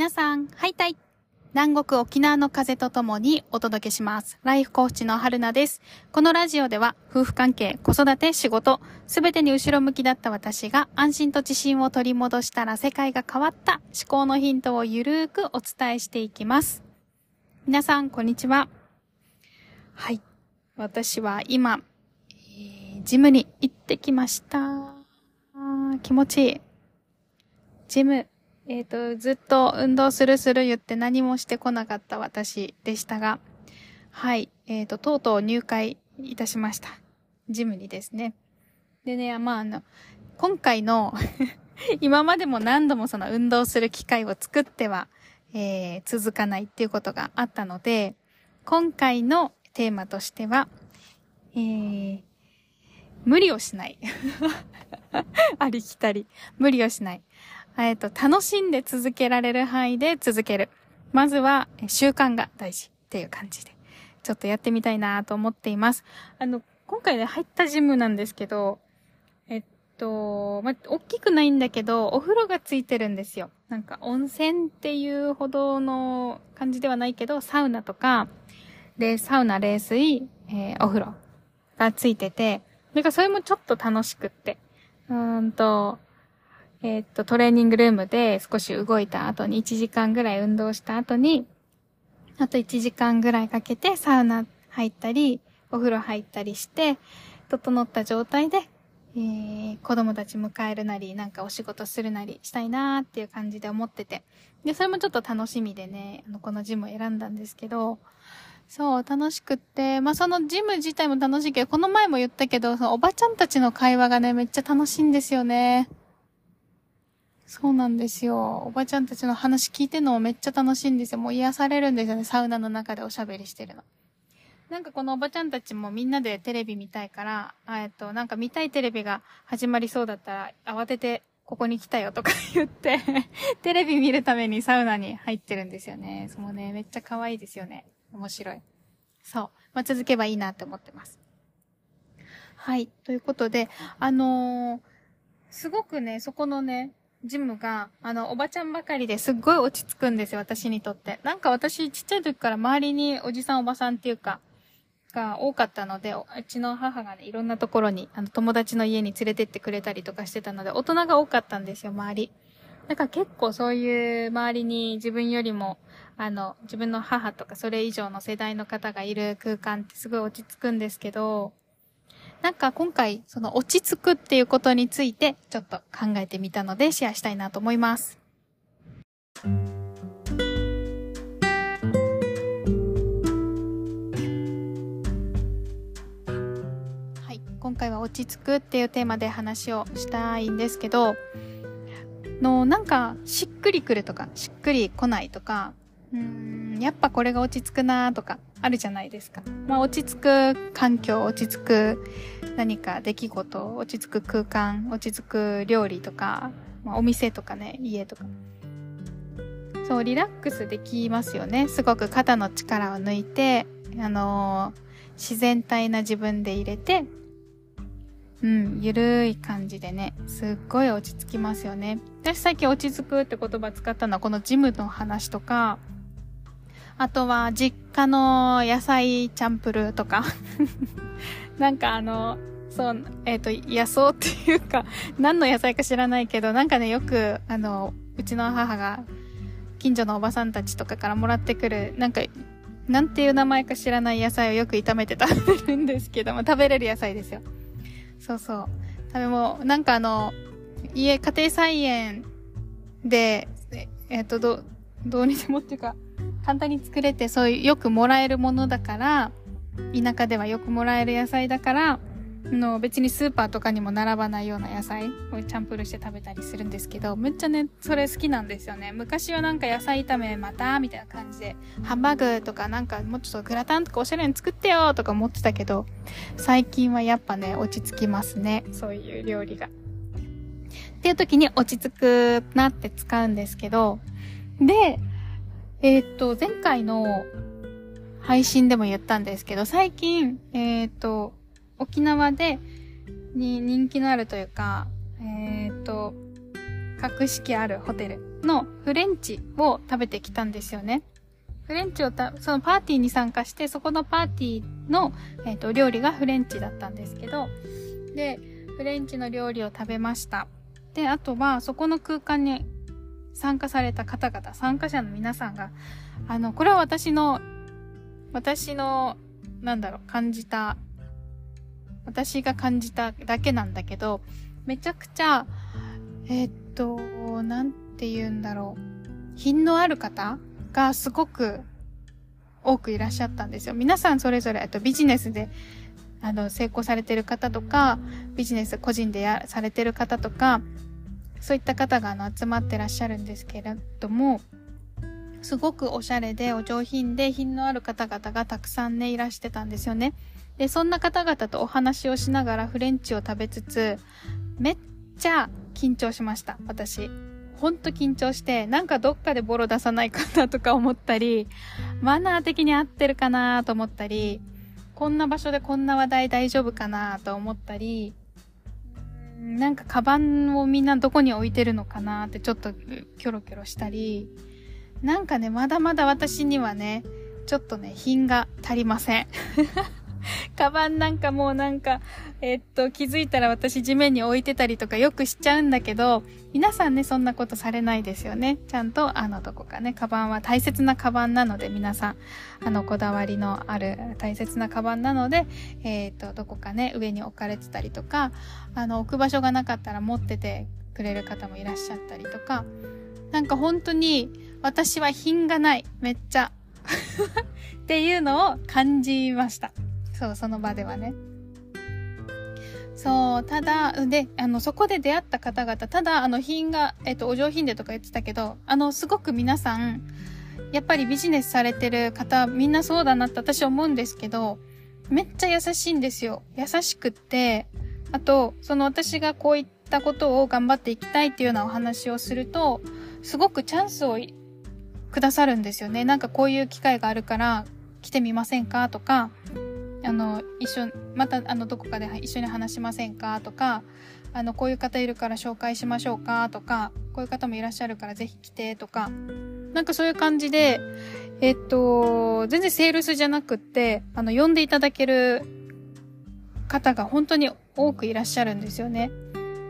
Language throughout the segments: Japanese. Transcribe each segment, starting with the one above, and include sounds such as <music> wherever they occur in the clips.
皆さん、ハイタイ南国沖縄の風とともにお届けします。ライフコーチの春菜です。このラジオでは、夫婦関係、子育て、仕事、すべてに後ろ向きだった私が安心と自信を取り戻したら世界が変わった思考のヒントをゆるーくお伝えしていきます。皆さん、こんにちは。はい。私は今、えージムに行ってきました。気持ちいい。ジム、えっ、と、ずっと運動するする言って何もしてこなかった私でしたが、はい、えっ、と、とうとう入会いたしました。ジムにですね。でね、まあ、あの、今回の、<laughs> 今までも何度もその運動する機会を作っては、えー続かないっていうことがあったので、今回のテーマとしては、えー無理をしない。<laughs> ありきたり。無理をしない。えっと、楽しんで続けられる範囲で続ける。まずは、習慣が大事っていう感じで、ちょっとやってみたいなと思っています。あの、今回ね、入ったジムなんですけど、えっと、ま、大きくないんだけど、お風呂がついてるんですよ。なんか、温泉っていうほどの感じではないけど、サウナとか、で、サウナ、冷水、えーお風呂がついてて、なんかそれもちょっと楽しくって。うーんと、えっと、トレーニングルームで少し動いた後に1時間ぐらい運動した後に、あと1時間ぐらいかけてサウナ入ったり、お風呂入ったりして、整った状態で、えー子供たち迎えるなり、なんかお仕事するなりしたいなーっていう感じで思ってて。で、それもちょっと楽しみでね、あの、このジム選んだんですけど、そう、楽しくって、まあ、そのジム自体も楽しいけど、この前も言ったけど、そのおばちゃんたちの会話がね、めっちゃ楽しいんですよね。そうなんですよ。おばちゃんたちの話聞いてるのめっちゃ楽しいんですよ。もう癒されるんですよね。サウナの中でおしゃべりしてるの。なんかこのおばちゃんたちもみんなでテレビ見たいから、えっと、なんか見たいテレビが始まりそうだったら、慌ててここに来たよとか <laughs> 言って、テレビ見るためにサウナに入ってるんですよね。そのね、めっちゃ可愛いですよね。面白い。そう。まあ、続けばいいなって思ってます。はい。ということで、あのーすごくね、そこのね、ジムが、あの、おばちゃんばかりですっごい落ち着くんですよ、私にとって。なんか私、ちっちゃい時から周りにおじさんおばさんっていうか、が多かったので、うちの母がね、いろんなところに、あの、友達の家に連れてってくれたりとかしてたので、大人が多かったんですよ、周り。だか結構そういう周りに自分よりも、あの、自分の母とかそれ以上の世代の方がいる空間ってすごい落ち着くんですけど、なんか今回、その落ち着くっていうことについてちょっと考えてみたのでシェアしたいなと思います。はい。今回は落ち着くっていうテーマで話をしたいんですけど、の、なんか、しっくりくるとか、しっくり来ないとか、うーん、やっぱこれが落ち着くなとか、あるじゃないですか。まあ、落ち着く環境、落ち着く何か出来事、落ち着く空間、落ち着く料理とか、まあ、お店とかね、家とか。そう、リラックスできますよね。すごく肩の力を抜いて、あのー自然体な自分で入れて、うん、ゆるい感じでね、すっごい落ち着きますよね。私さっき落ち着くって言葉使ったのはこのジムの話とか、あとは実家の野菜チャンプルーとか、<laughs> なんかあの、そう、えっ、と、野草っていうか、何の野菜か知らないけど、なんかね、よく、あの、うちの母が、近所のおばさんたちとかからもらってくる、なんか、なんていう名前か知らない野菜をよく炒めて食べるんですけども、食べれる野菜ですよ。そうそう。食べも、なんかあの、家、家庭菜園で、ええっ、と、ど、どうにでもっていうか、簡単に作れて、そういう、よくもらえるものだから、田舎ではよくもらえる野菜だから、の別にスーパーとかにも並ばないような野菜をチャンプルして食べたりするんですけど、めっちゃね、それ好きなんですよね。昔はなんか野菜炒めまたみたいな感じで、ハンバーグとかなんかもうちょっとグラタンとかおしゃれに作ってよとか思ってたけど、最近はやっぱね、落ち着きますね。そういう料理が。っていう時に落ち着くなって使うんですけど、で、えーっと、前回の配信でも言ったんですけど、最近、えーっと、沖縄でに人気のあるというか、えーっと、格式あるホテルのフレンチを食べてきたんですよね。フレンチをた、そのパーティーに参加して、そこのパーティーの、えっ、と、料理がフレンチだったんですけど、で、フレンチの料理を食べました。で、あとは、そこの空間に参加された方々、参加者の皆さんが、あの、これは私の、私の、なんだろう、感じた、私が感じただけなんだけど、めちゃくちゃ、えー、っと、なんて言うんだろう。品のある方がすごく多くいらっしゃったんですよ。皆さんそれぞれ、えっとビジネスで、あの、成功されてる方とか、ビジネス個人でや、されてる方とか、そういった方があの集まってらっしゃるんですけれども、すごくおしゃれでお上品で品のある方々がたくさんね、いらしてたんですよね。で、そんな方々とお話をしながらフレンチを食べつつ、めっちゃ緊張しました、私。ほんと緊張して、なんかどっかでボロ出さないかなとか思ったり、マナー的に合ってるかなと思ったり、こんな場所でこんな話題大丈夫かなと思ったり、なんかカバンをみんなどこに置いてるのかなってちょっとキョロキョロしたり、なんかね、まだまだ私にはね、ちょっとね、品が足りません。<laughs> カバンなんかもうなんか、え、っと、気づいたら私地面に置いてたりとかよくしちゃうんだけど、皆さんね、そんなことされないですよね。ちゃんと、あの、どこかね、カバンは大切なカバンなので、皆さん、あの、こだわりのある大切なカバンなので、えー、っと、どこかね、上に置かれてたりとか、あの、置く場所がなかったら持っててくれる方もいらっしゃったりとか、なんか本当に、私は品がない。めっちゃ。<laughs> っていうのを感じました。そう、その場ではね。そう、ただ、で、あの、そこで出会った方々、ただ、あの、品が、えっと、お上品でとか言ってたけど、あの、すごく皆さん、やっぱりビジネスされてる方、みんなそうだなって私思うんですけど、めっちゃ優しいんですよ。優しくって、あと、その私がこういったことを頑張っていきたいっていうようなお話をすると、すごくチャンスをくださるんですよね。なんかこういう機会があるから来てみませんか？とか、あの、一緒、また、あの、どこかで一緒に話しませんか？とか、あの、こういう方いるから紹介しましょうか？とか、こういう方もいらっしゃるからぜひ来て。とか、なんかそういう感じで、えっと、全然セールスじゃなくって、あの、呼んでいただける方が本当に多くいらっしゃるんですよね。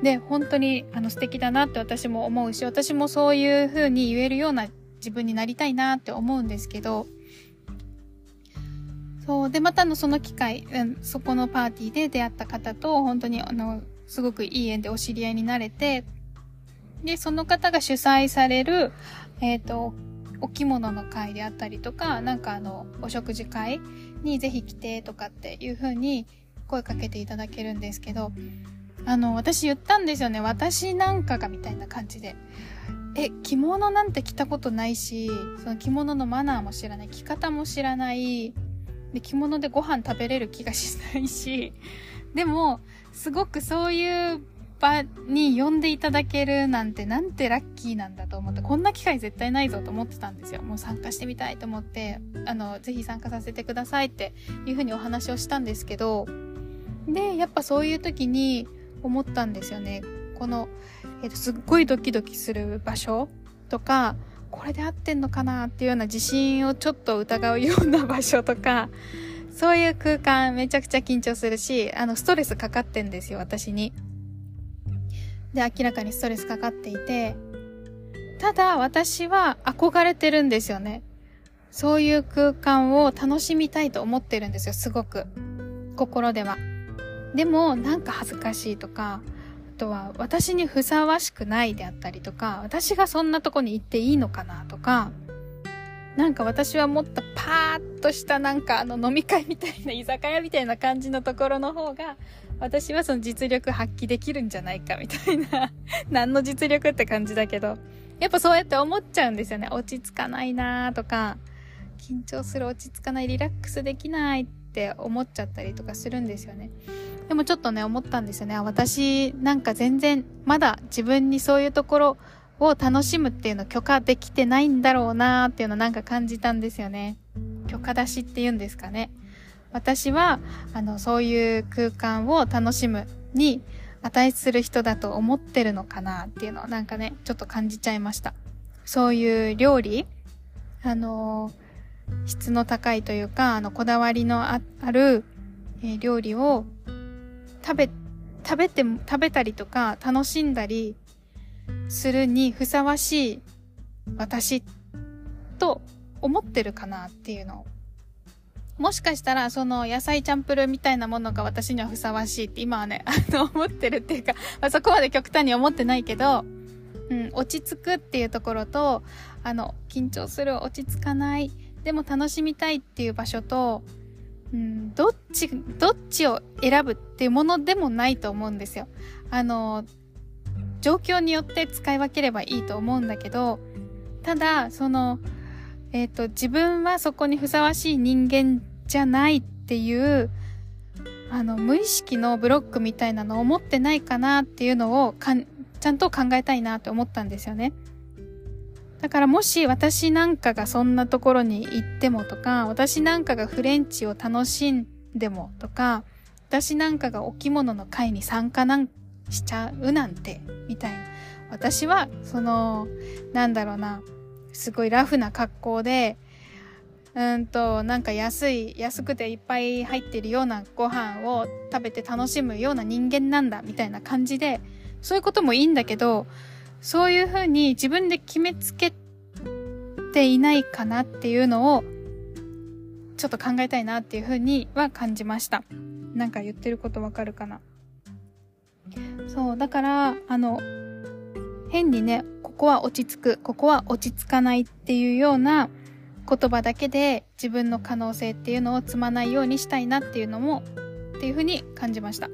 で、本当に、あの、素敵だなって私も思うし、私もそういう風に言えるような自分になりたいなって思うんですけど、そう。で、またのその機会、うん、そこのパーティーで出会った方と、本当にあの、すごくいい縁でお知り合いになれて、で、その方が主催される、えっ、ー、と、お着物の会であったりとか、なんかあの、お食事会にぜひ来てとかっていう風に声かけていただけるんですけど、あの、私言ったんですよね。私なんかがみたいな感じで。え、着物なんて着たことないし、その着物のマナーも知らない、着方も知らない、で着物でご飯食べれる気がしないし、<laughs> でも、すごくそういう場に呼んでいただけるなんてなんてラッキーなんだと思って、こんな機会絶対ないぞと思ってたんですよ。もう参加してみたいと思って、あの、ぜひ参加させてくださいっていうふうにお話をしたんですけど、で、やっぱそういう時に思ったんですよね。この、え、ー、と、すっごいドキドキする場所とか、これで合ってんのかなっていうような自信をちょっと疑うような場所とか、そういう空間めちゃくちゃ緊張するし、あの、ストレスかかってんですよ、私に。で、明らかにストレスかかっていて、ただ私は憧れてるんですよね。そういう空間を楽しみたいと思ってるんですよ、すごく。心では。でも、なんか恥ずかしいとか、とは私にふさわしくないであったりとか、私がそんなとこに行っていいのかなとか、なんか私はもっとパーッとしたなんかあの飲み会みたいな居酒屋みたいな感じのところの方が、私はその実力発揮できるんじゃないかみたいな何の実力って感じだけど、やっぱそうやって思っちゃうんですよね。落ち着かないなーとか、緊張する落ち着かないリラックスできないって思っちゃったりとかするんですよね。でもちょっとね、思ったんですよね。私、なんか全然、まだ自分にそういうところを楽しむっていうの許可できてないんだろうなーっていうのなんか感じたんですよね。許可出しって言うんですかね。私は、あの、そういう空間を楽しむに、値する人だと思ってるのかなっていうのをなんかね、ちょっと感じちゃいました。そういう料理あの、質の高いというか、あの、こだわりのある、えー、料理を食べ、食べて、食べたりとか楽しんだりするにふさわしい私と思ってるかなっていうの。をもしかしたら、その野菜チャンプルみたいなものが私にはふさわしいって今はね、<laughs> あの、思ってるっていうか、まあ、そこまで極端に思ってないけど、うん、落ち着くっていうところと、あの、緊張する、落ち着かない、でも楽しみたいっていう場所と、うん、どっち、どっちを選ぶっていうものでもないと思うんですよ。あの、状況によって使い分ければいいと思うんだけど、ただ、その、えっ、ー、と、自分はそこにふさわしい人間じゃないっていう、あの、無意識のブロックみたいなのを持ってないかなっていうのをかん、ちゃんと考えたいなって思ったんですよね。だからもし私なんかがそんなところに行ってもとか、私なんかがフレンチを楽しんでもとか、私なんかがお着物の会に参加なんしちゃうなんて、みたいな。私は、その、なんだろうな、すごいラフな格好で、うんと、なんか安い、安くていっぱい入ってるようなご飯を食べて楽しむような人間なんだ、みたいな感じで、そういうこともいいんだけど、そういうふうに自分で決めつけていないかなっていうのを、ちょっと考えたいなっていうふうには感じました。なんか言ってることわかるかな？そう、だから、あの、変にね、ここは落ち着く、ここは落ち着かないっていうような言葉だけで自分の可能性っていうのを積まないようにしたいなっていうのもっていうふうに感じました。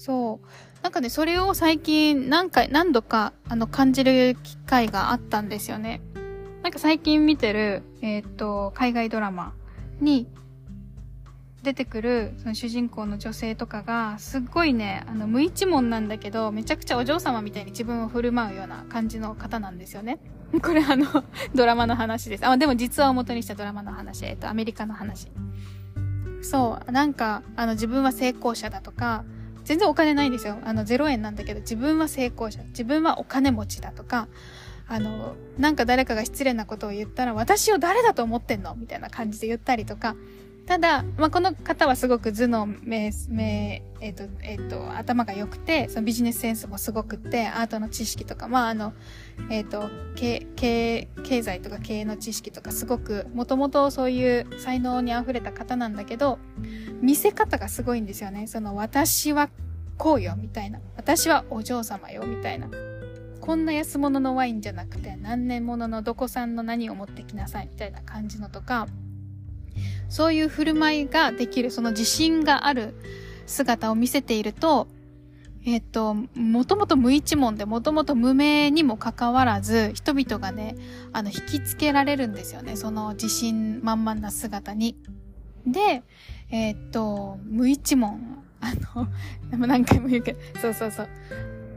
そう。なんかね、それを最近何回、何度かあの感じる機会があったんですよね。なんか最近見てる、えっ、と、海外ドラマに出てくるその主人公の女性とかがすっごいねあの無一文なんだけどめちゃくちゃお嬢様みたいに自分を振る舞うような感じの方なんですよね。<laughs> これあのドラマの話です。あでも実話を元にしたドラマの話。えっとアメリカの話。そう。なんかあの自分は成功者だとか全然お金ないんですよ。あの0円なんだけど自分は成功者。自分はお金持ちだとかあのなんか誰かが失礼なことを言ったら私を誰だと思ってんの？みたいな感じで言ったりとかただ、まあ、この方はすごく頭脳、目、目、えっ、ー、と、えっ、ー、と、頭が良くて、そのビジネスセンスもすごくて、アートの知識とか、まあ、あの、えっ、ー、と、経、経、経済とか経営の知識とかすごく、もともとそういう才能に溢れた方なんだけど、見せ方がすごいんですよね。その、私はこうよ、みたいな。私はお嬢様よ、みたいな。こんな安物のワインじゃなくて、何年物のどこ産の何を持ってきなさい、みたいな感じのとか、そういう振る舞いができる、その自信がある姿を見せていると、えっと、もともと無一文で、もともと無名にもかかわらず、人々がね、あの、引きつけられるんですよね。その自信満々な姿に。で、えっと、無一文、あの、<laughs> 何回も言うけど、そうそうそう。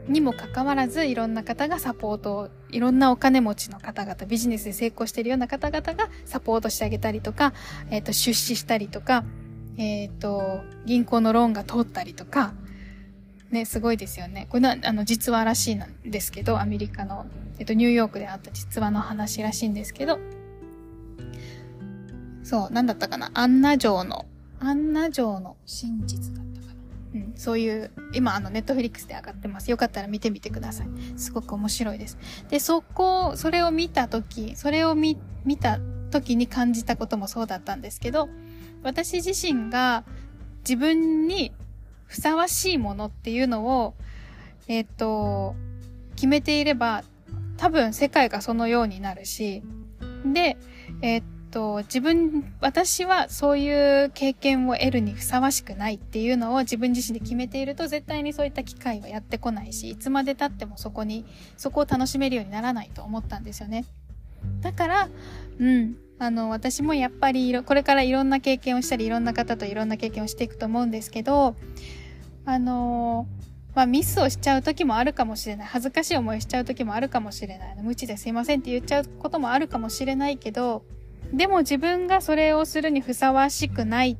にもかかわらず、いろんな方がサポートを、いろんなお金持ちの方々、ビジネスで成功しているような方々がサポートしてあげたりとか、えっ、ー、と、出資したりとか、えっ、ー、と、銀行のローンが通ったりとか、ね、すごいですよね。これ、あの、実話らしいなんですけど、アメリカの、えっ、ー、と、ニューヨークであった実話の話らしいんですけど、そう、なんだったかな、アンナ城の、アンナ城の真実がうん、そういう、今あのネットフリックスで上がってます。よかったら見てみてください。すごく面白いです。で、そこ、それを見たとき、それを見、見た時に感じたこともそうだったんですけど、私自身が自分にふさわしいものっていうのを、えっ、と、決めていれば、多分世界がそのようになるし、で、えっ、と、自分、私はそういう経験を得るにふさわしくないっていうのを自分自身で決めていると絶対にそういった機会はやってこないし、いつまで経ってもそこに、そこを楽しめるようにならないと思ったんですよね。だから、うん、あの、私もやっぱりこれからいろんな経験をしたり、いろんな方といろんな経験をしていくと思うんですけど、あのまあ、ミスをしちゃう時もあるかもしれない。恥ずかしい思いしちゃう時もあるかもしれない。無知ですいませんって言っちゃうこともあるかもしれないけど、でも自分がそれをするにふさわしくない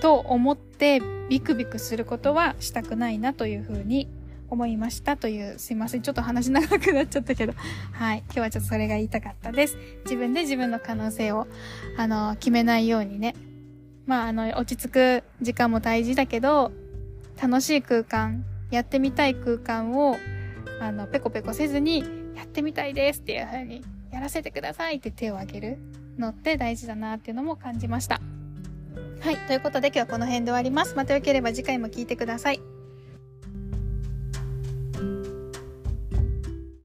と思ってビクビクすることはしたくないなというふうに思いましたという、すいません。ちょっと話長くなっちゃったけど。<laughs> はい。今日はちょっとそれが言いたかったです。自分で自分の可能性を、あの、決めないようにね。まあ、あの、落ち着く時間も大事だけど、楽しい空間、やってみたい空間を、あの、ペコペコせずに、やってみたいですっていう風に、やらせてくださいって手を挙げるのって大事だなっていうのも感じました。はい。ということで今日はこの辺で終わります。またよければ次回も聞いてください。